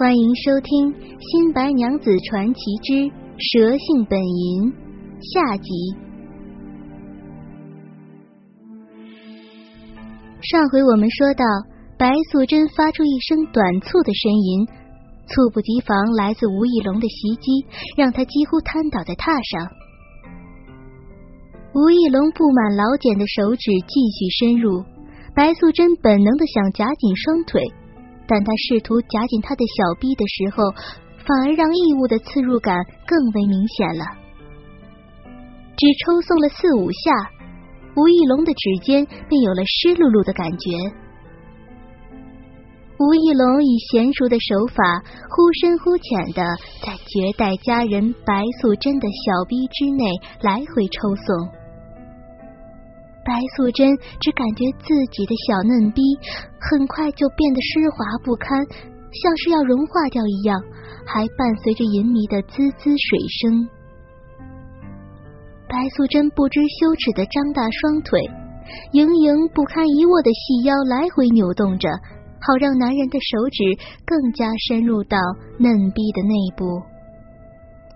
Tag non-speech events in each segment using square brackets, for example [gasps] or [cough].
欢迎收听《新白娘子传奇之蛇性本淫》下集。上回我们说到，白素贞发出一声短促的呻吟，猝不及防来自吴义龙的袭击，让他几乎瘫倒在榻上。吴义龙布满老茧的手指继续深入，白素贞本能的想夹紧双腿。但他试图夹紧他的小臂的时候，反而让异物的刺入感更为明显了。只抽送了四五下，吴义龙的指尖便有了湿漉漉的感觉。吴义龙以娴熟的手法，忽深忽浅的在绝代佳人白素贞的小臂之内来回抽送。白素贞只感觉自己的小嫩逼很快就变得湿滑不堪，像是要融化掉一样，还伴随着淫靡的滋滋水声。白素贞不知羞耻的张大双腿，盈盈不堪一握的细腰来回扭动着，好让男人的手指更加深入到嫩逼的内部。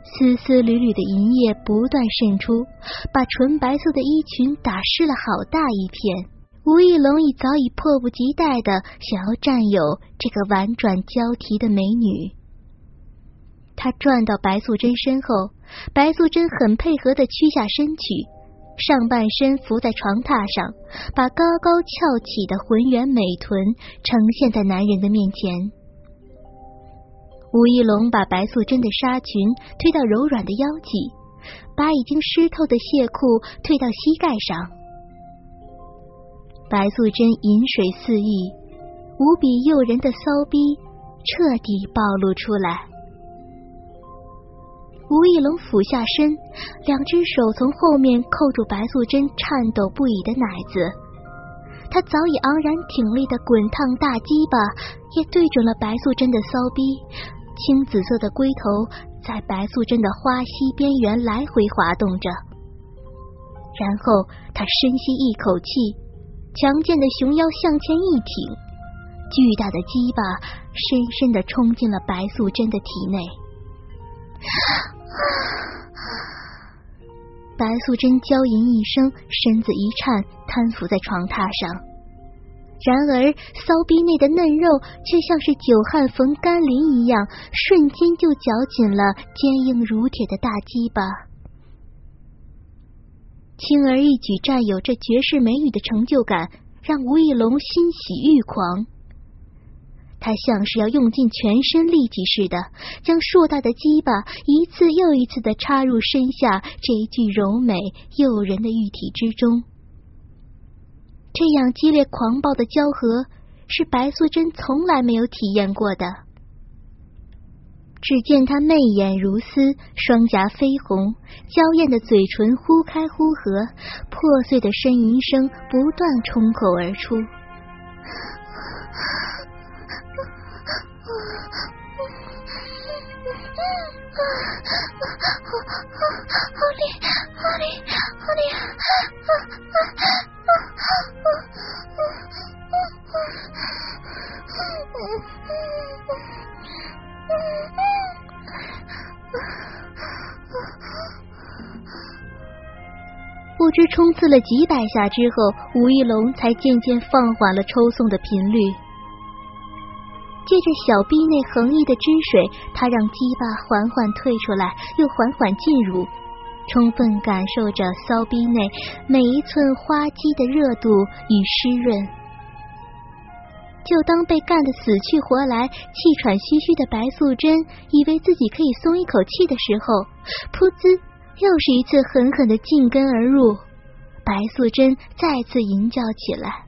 丝丝缕缕的银液不断渗出，把纯白色的衣裙打湿了好大一片。吴义龙已早已迫不及待的想要占有这个婉转娇啼的美女。他转到白素贞身后，白素贞很配合的屈下身去，上半身伏在床榻上，把高高翘起的浑圆美臀呈现在男人的面前。吴一龙把白素贞的纱裙推到柔软的腰际，把已经湿透的亵裤推到膝盖上。白素贞饮水四溢，无比诱人的骚逼彻底暴露出来。吴一龙俯下身，两只手从后面扣住白素贞颤抖不已的奶子，他早已昂然挺立的滚烫大鸡巴也对准了白素贞的骚逼。青紫色的龟头在白素贞的花溪边缘来回滑动着，然后他深吸一口气，强健的熊腰向前一挺，巨大的鸡巴深深的冲进了白素贞的体内。白素贞娇吟一声，身子一颤，瘫伏在床榻上。然而，骚逼内的嫩肉却像是久旱逢甘霖一样，瞬间就绞紧了坚硬如铁的大鸡巴。轻而易举占有这绝世美女的成就感，让吴义龙欣喜欲狂。他像是要用尽全身力气似的，将硕大的鸡巴一次又一次的插入身下这一具柔美诱人的玉体之中。这样激烈狂暴的交合，是白素贞从来没有体验过的。只见她媚眼如丝，双颊绯红，娇艳的嘴唇忽开忽合，破碎的呻吟声不断冲口而出。不知冲刺了几百下之后，吴一龙才渐渐放缓了抽送的频率。借着小臂内横溢的汁水，他让鸡巴缓缓退出来，又缓缓进入。充分感受着骚逼内每一寸花肌的热度与湿润，就当被干得死去活来、气喘吁吁的白素贞以为自己可以松一口气的时候，噗呲，又是一次狠狠的进根而入，白素贞再次吟叫起来。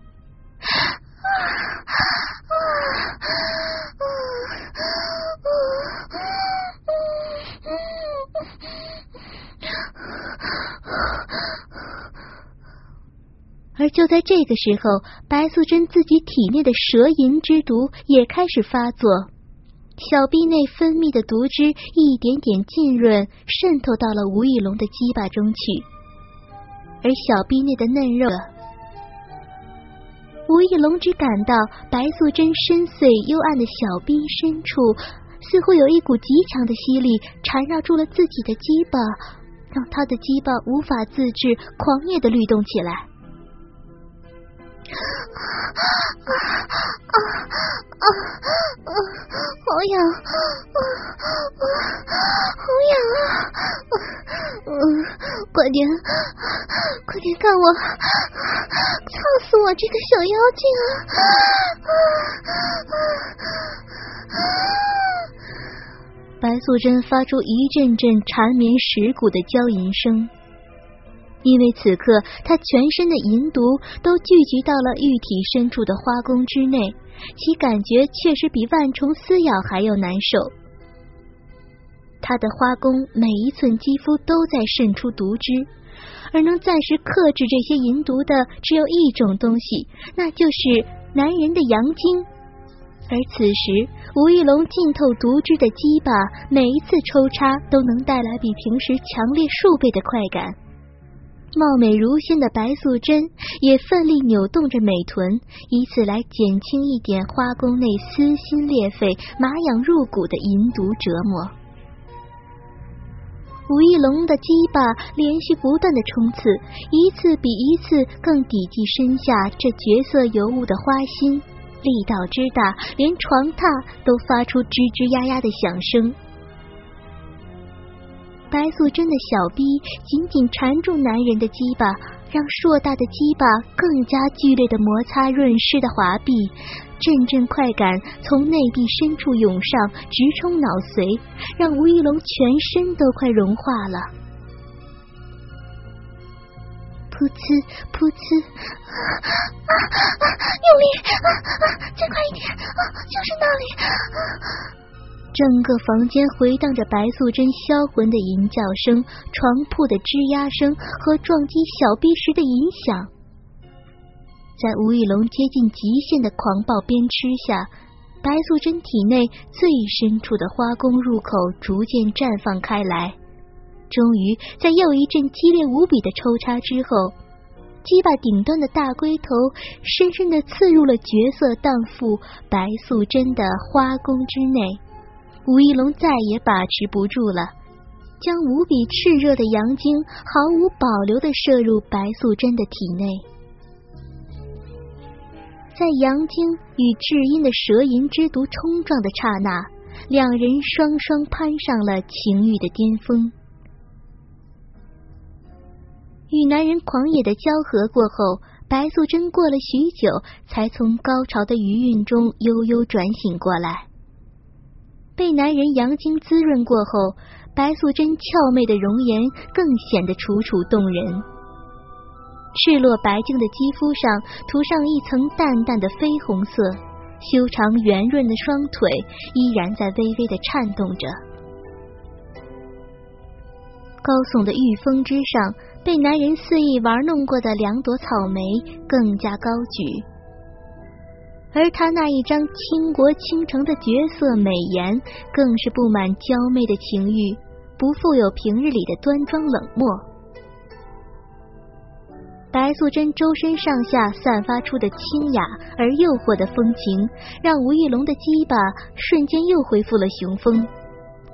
而就在这个时候，白素贞自己体内的蛇银之毒也开始发作，小臂内分泌的毒汁一点点浸润，渗透到了吴玉龙的鸡巴中去，而小臂内的嫩肉。吴玉龙只感到白素贞深邃幽暗的小臂深处，似乎有一股极强的吸力缠绕住了自己的鸡巴，让他的鸡巴无法自制，狂野的律动起来。啊啊啊啊！好痒，啊啊，好痒啊！嗯，快点，快点干我，操死我这个小妖精啊！啊啊！白素贞发出一阵阵缠绵蚀骨的娇吟声。因为此刻他全身的淫毒都聚集到了玉体深处的花宫之内，其感觉确实比万虫撕咬还要难受。他的花宫每一寸肌肤都在渗出毒汁，而能暂时克制这些淫毒的只有一种东西，那就是男人的阳精。而此时吴玉龙浸透毒汁的鸡巴，每一次抽插都能带来比平时强烈数倍的快感。貌美如仙的白素贞也奋力扭动着美臀，以此来减轻一点花宫内撕心裂肺、麻痒入骨的淫毒折磨。吴一龙的鸡巴连续不断的冲刺，一次比一次更抵击身下这绝色尤物的花心，力道之大，连床榻都发出吱吱呀呀的响声。白素贞的小臂紧紧缠住男人的鸡巴，让硕大的鸡巴更加剧烈的摩擦润湿的滑壁，阵阵快感从内壁深处涌上，直冲脑髓，让吴玉龙全身都快融化了。噗呲噗呲，用力，啊啊再快一点，啊就是那里。整个房间回荡着白素贞销魂的吟叫声、床铺的吱呀声和撞击小臂时的音响。在吴玉龙接近极限的狂暴鞭笞下，白素贞体内最深处的花宫入口逐渐绽放开来。终于，在又一阵激烈无比的抽插之后，鸡巴顶端的大龟头深深的刺入了绝色荡妇白素贞的花宫之内。吴一龙再也把持不住了，将无比炽热的阳精毫无保留的射入白素贞的体内。在阳精与至阴的蛇淫之毒冲撞的刹那，两人双双攀上了情欲的巅峰。与男人狂野的交合过后，白素贞过了许久，才从高潮的余韵中悠悠转醒过来。被男人阳精滋润过后，白素贞俏媚的容颜更显得楚楚动人。赤裸白净的肌肤上涂上一层淡淡的绯红色，修长圆润的双腿依然在微微的颤动着。高耸的玉峰之上，被男人肆意玩弄过的两朵草莓更加高举。而他那一张倾国倾城的绝色美颜，更是布满娇媚的情欲，不富有平日里的端庄冷漠。白素贞周身上下散发出的清雅而诱惑的风情，让吴玉龙的鸡巴瞬间又恢复了雄风。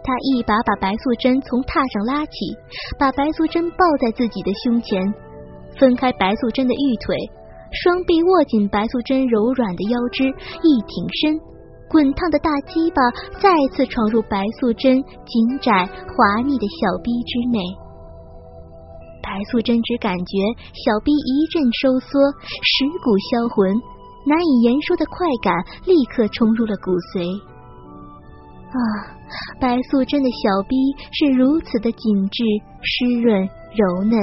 他一把把白素贞从榻上拉起，把白素贞抱在自己的胸前，分开白素贞的玉腿。双臂握紧白素贞柔软的腰肢，一挺身，滚烫的大鸡巴再次闯入白素贞紧窄滑腻的小臂之内。白素贞只感觉小臂一阵收缩，蚀骨销魂，难以言说的快感立刻冲入了骨髓。啊，白素贞的小臂是如此的紧致、湿润、柔嫩。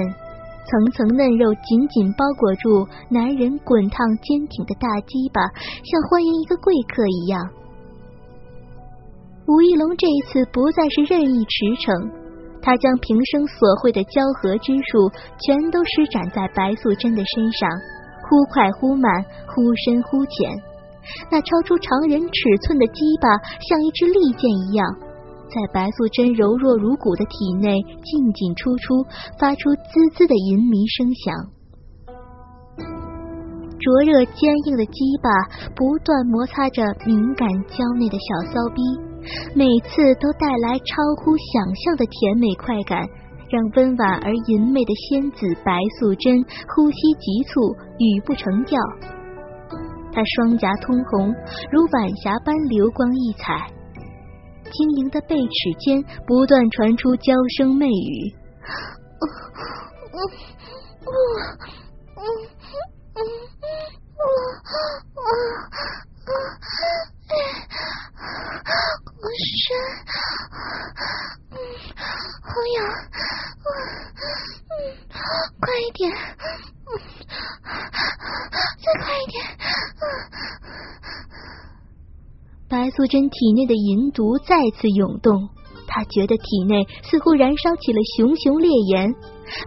层层嫩肉紧紧包裹住男人滚烫坚挺的大鸡巴，像欢迎一个贵客一样。吴一龙这一次不再是任意驰骋，他将平生所会的交合之术全都施展在白素贞的身上，忽快忽慢，忽深忽浅。那超出常人尺寸的鸡巴，像一支利剑一样，在白素贞柔弱如骨的体内进进出出，发出滋滋的淫迷声响。灼热坚硬的鸡巴不断摩擦着敏感娇嫩的小骚逼，每次都带来超乎想象的甜美快感，让温婉而淫媚的仙子白素贞呼吸急促，语不成调。她双颊通红，如晚霞般流光溢彩，晶莹的背齿间不断传出娇声媚语。我我我我身，嗯，好痒，嗯，快一点，嗯，再快一点，嗯。白素贞体内的淫毒再次涌动，她觉得体内似乎燃烧起了熊熊烈焰，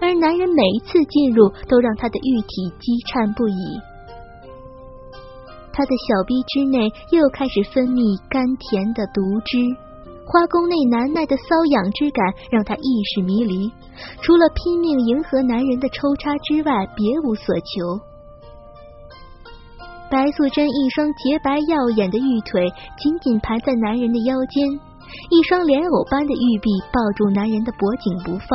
而男人每一次进入，都让她的玉体激颤不已。他的小臂之内又开始分泌甘甜的毒汁，花宫内难耐的瘙痒之感让他意识迷离，除了拼命迎合男人的抽插之外，别无所求。白素贞一双洁白耀眼的玉腿紧紧盘在男人的腰间，一双莲藕般的玉臂抱住男人的脖颈不放，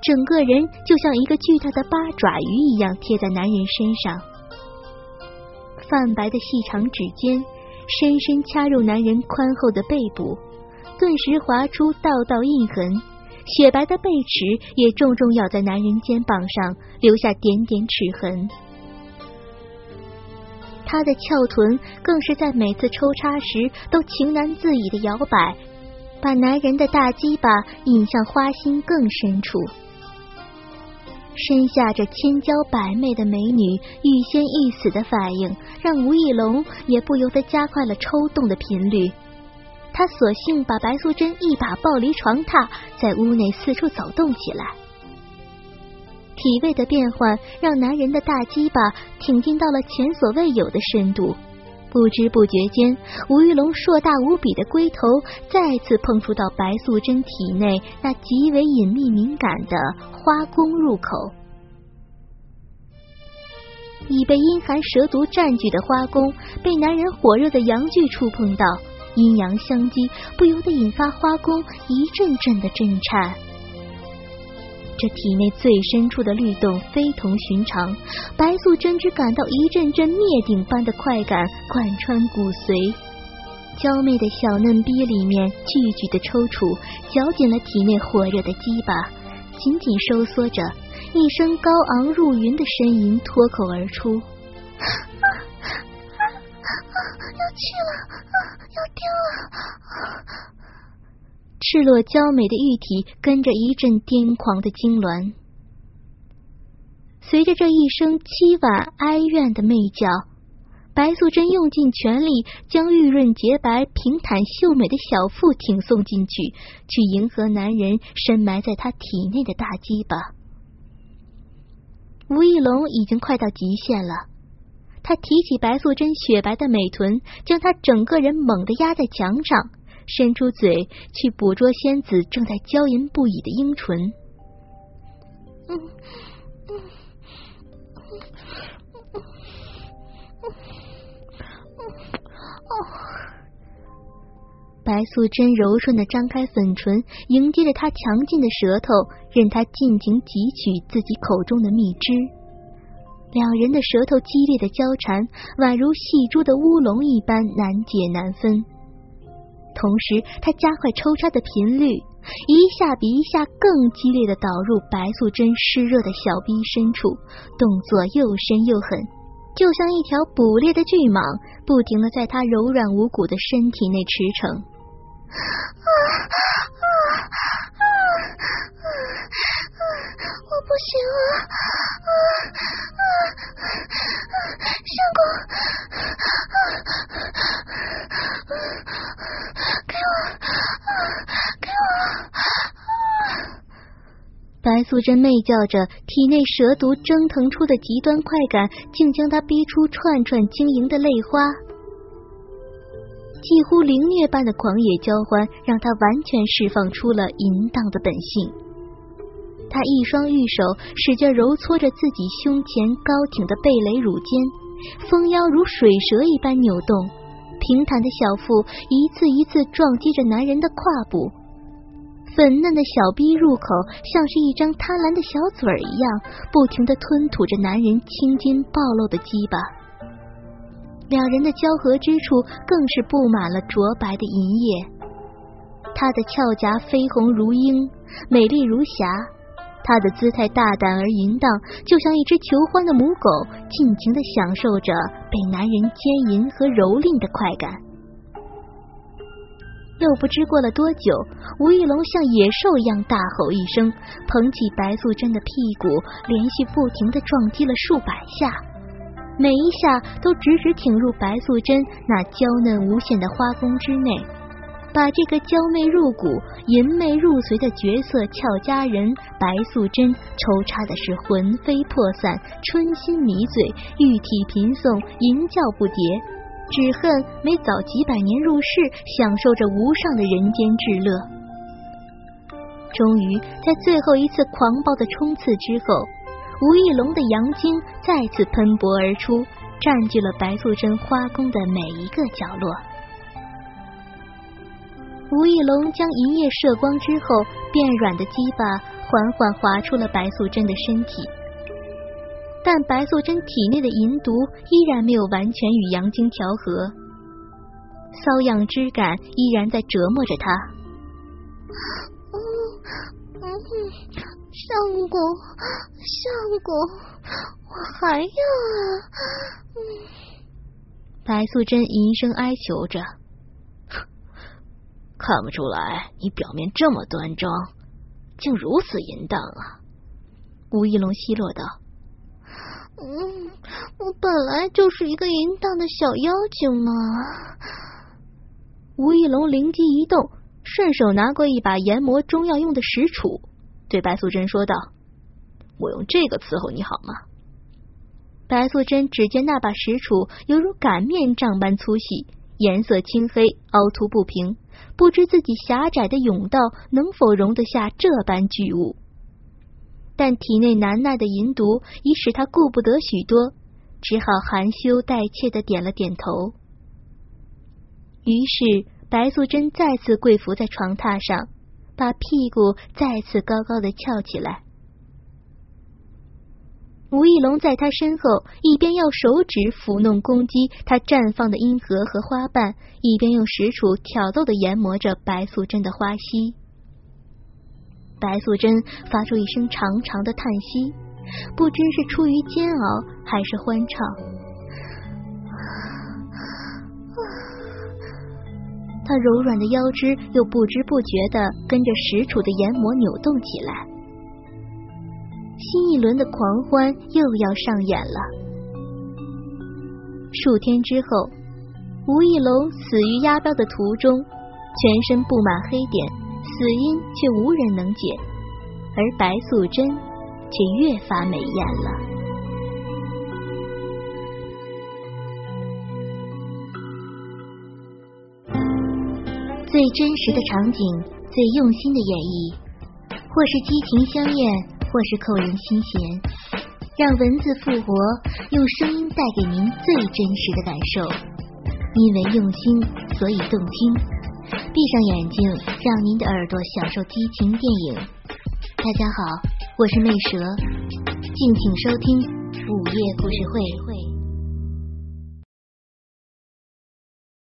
整个人就像一个巨大的八爪鱼一样贴在男人身上。泛白的细长指尖深深掐入男人宽厚的背部，顿时划出道道印痕。雪白的背齿也重重咬在男人肩膀上，留下点点齿痕。他的翘臀更是在每次抽插时都情难自已的摇摆，把男人的大鸡巴引向花心更深处。身下这千娇百媚的美女欲仙欲死的反应，让吴义龙也不由得加快了抽动的频率。他索性把白素贞一把抱离床榻，在屋内四处走动起来。体位的变换让男人的大鸡巴挺进到了前所未有的深度。不知不觉间，吴玉龙硕大无比的龟头再次碰触到白素贞体内那极为隐秘敏感的花宫入口。已被阴寒蛇毒占据的花宫，被男人火热的阳具触碰到，阴阳相激，不由得引发花宫一阵阵的震颤。这体内最深处的律动非同寻常，白素贞只感到一阵阵灭顶般的快感贯穿骨髓，娇媚的小嫩逼里面句句的抽搐，绞紧了体内火热的鸡巴，紧紧收缩着，一声高昂入云的呻吟脱口而出：“ [gasps] 啊啊啊！要去了，啊要掉了！”啊赤裸娇美的玉体跟着一阵癫狂的痉挛，随着这一声凄婉哀怨的媚叫，白素贞用尽全力将玉润洁白、平坦秀美的小腹挺送进去，去迎合男人深埋在她体内的大鸡巴。吴义龙已经快到极限了，他提起白素贞雪白的美臀，将她整个人猛地压在墙上。伸出嘴去捕捉仙子正在娇吟不已的樱唇。嗯白素贞柔顺的张开粉唇，迎接着他强劲的舌头，任他尽情汲取自己口中的蜜汁。两人的舌头激烈的交缠，宛如细珠的乌龙一般难解难分。同时，他加快抽插的频率，一下比一下更激烈的导入白素贞湿热的小臂深处，动作又深又狠，就像一条捕猎的巨蟒，不停的在他柔软无骨的身体内驰骋。啊啊啊啊！我不行了！啊啊！白白素贞媚叫着，体内蛇毒蒸腾出的极端快感，竟将她逼出串串晶莹的泪花。几乎凌虐般的狂野交欢，让她完全释放出了淫荡的本性。他一双玉手使劲揉搓着自己胸前高挺的蓓蕾乳尖，丰腰如水蛇一般扭动，平坦的小腹一次一次撞击着男人的胯部。粉嫩的小逼入口，像是一张贪婪的小嘴儿一样，不停的吞吐着男人青筋暴露的鸡巴。两人的交合之处，更是布满了浊白的银液。她的俏颊绯红如樱，美丽如霞。她的姿态大胆而淫荡，就像一只求欢的母狗，尽情的享受着被男人奸淫和蹂躏的快感。又不知过了多久，吴玉龙像野兽一样大吼一声，捧起白素贞的屁股，连续不停的撞击了数百下，每一下都直直挺入白素贞那娇嫩无限的花宫之内，把这个娇媚入骨、淫媚入髓的绝色俏佳人白素贞抽插的是魂飞魄散、春心迷醉、玉体频送、淫叫不迭。只恨没早几百年入世，享受着无上的人间至乐。终于，在最后一次狂暴的冲刺之后，吴义龙的阳精再次喷薄而出，占据了白素贞花宫的每一个角落。吴义龙将银叶射光之后，变软的鸡巴缓缓滑出了白素贞的身体。但白素贞体内的银毒依然没有完全与阳精调和，瘙痒之感依然在折磨着她。嗯嗯，相公，相公，我还要啊！嗯，白素贞吟声哀求着。看不出来，你表面这么端庄，竟如此淫荡啊！吴一龙奚落道。嗯，我本来就是一个淫荡的小妖精嘛。吴一龙灵机一动，顺手拿过一把研磨中药用的石杵，对白素贞说道：“我用这个伺候你好吗？”白素贞只见那把石杵犹如擀面杖般粗细，颜色青黑，凹凸不平，不知自己狭窄的甬道能否容得下这般巨物。但体内难耐的银毒已使他顾不得许多，只好含羞带怯的点了点头。于是白素贞再次跪伏在床榻上，把屁股再次高高的翘起来。吴义龙在他身后，一边用手指抚弄攻击他绽放的阴核和花瓣，一边用石杵挑逗的研磨着白素贞的花膝。白素贞发出一声长长的叹息，不知是出于煎熬还是欢畅。她柔软的腰肢又不知不觉的跟着石杵的研磨扭动起来。新一轮的狂欢又要上演了。数天之后，吴义龙死于押镖的途中，全身布满黑点。死因却无人能解，而白素贞却越发美艳了。最真实的场景，最用心的演绎，或是激情香艳，或是扣人心弦，让文字复活，用声音带给您最真实的感受。因为用心，所以动听。闭上眼睛，让您的耳朵享受激情电影。大家好，我是魅蛇，敬请收听午夜故事会。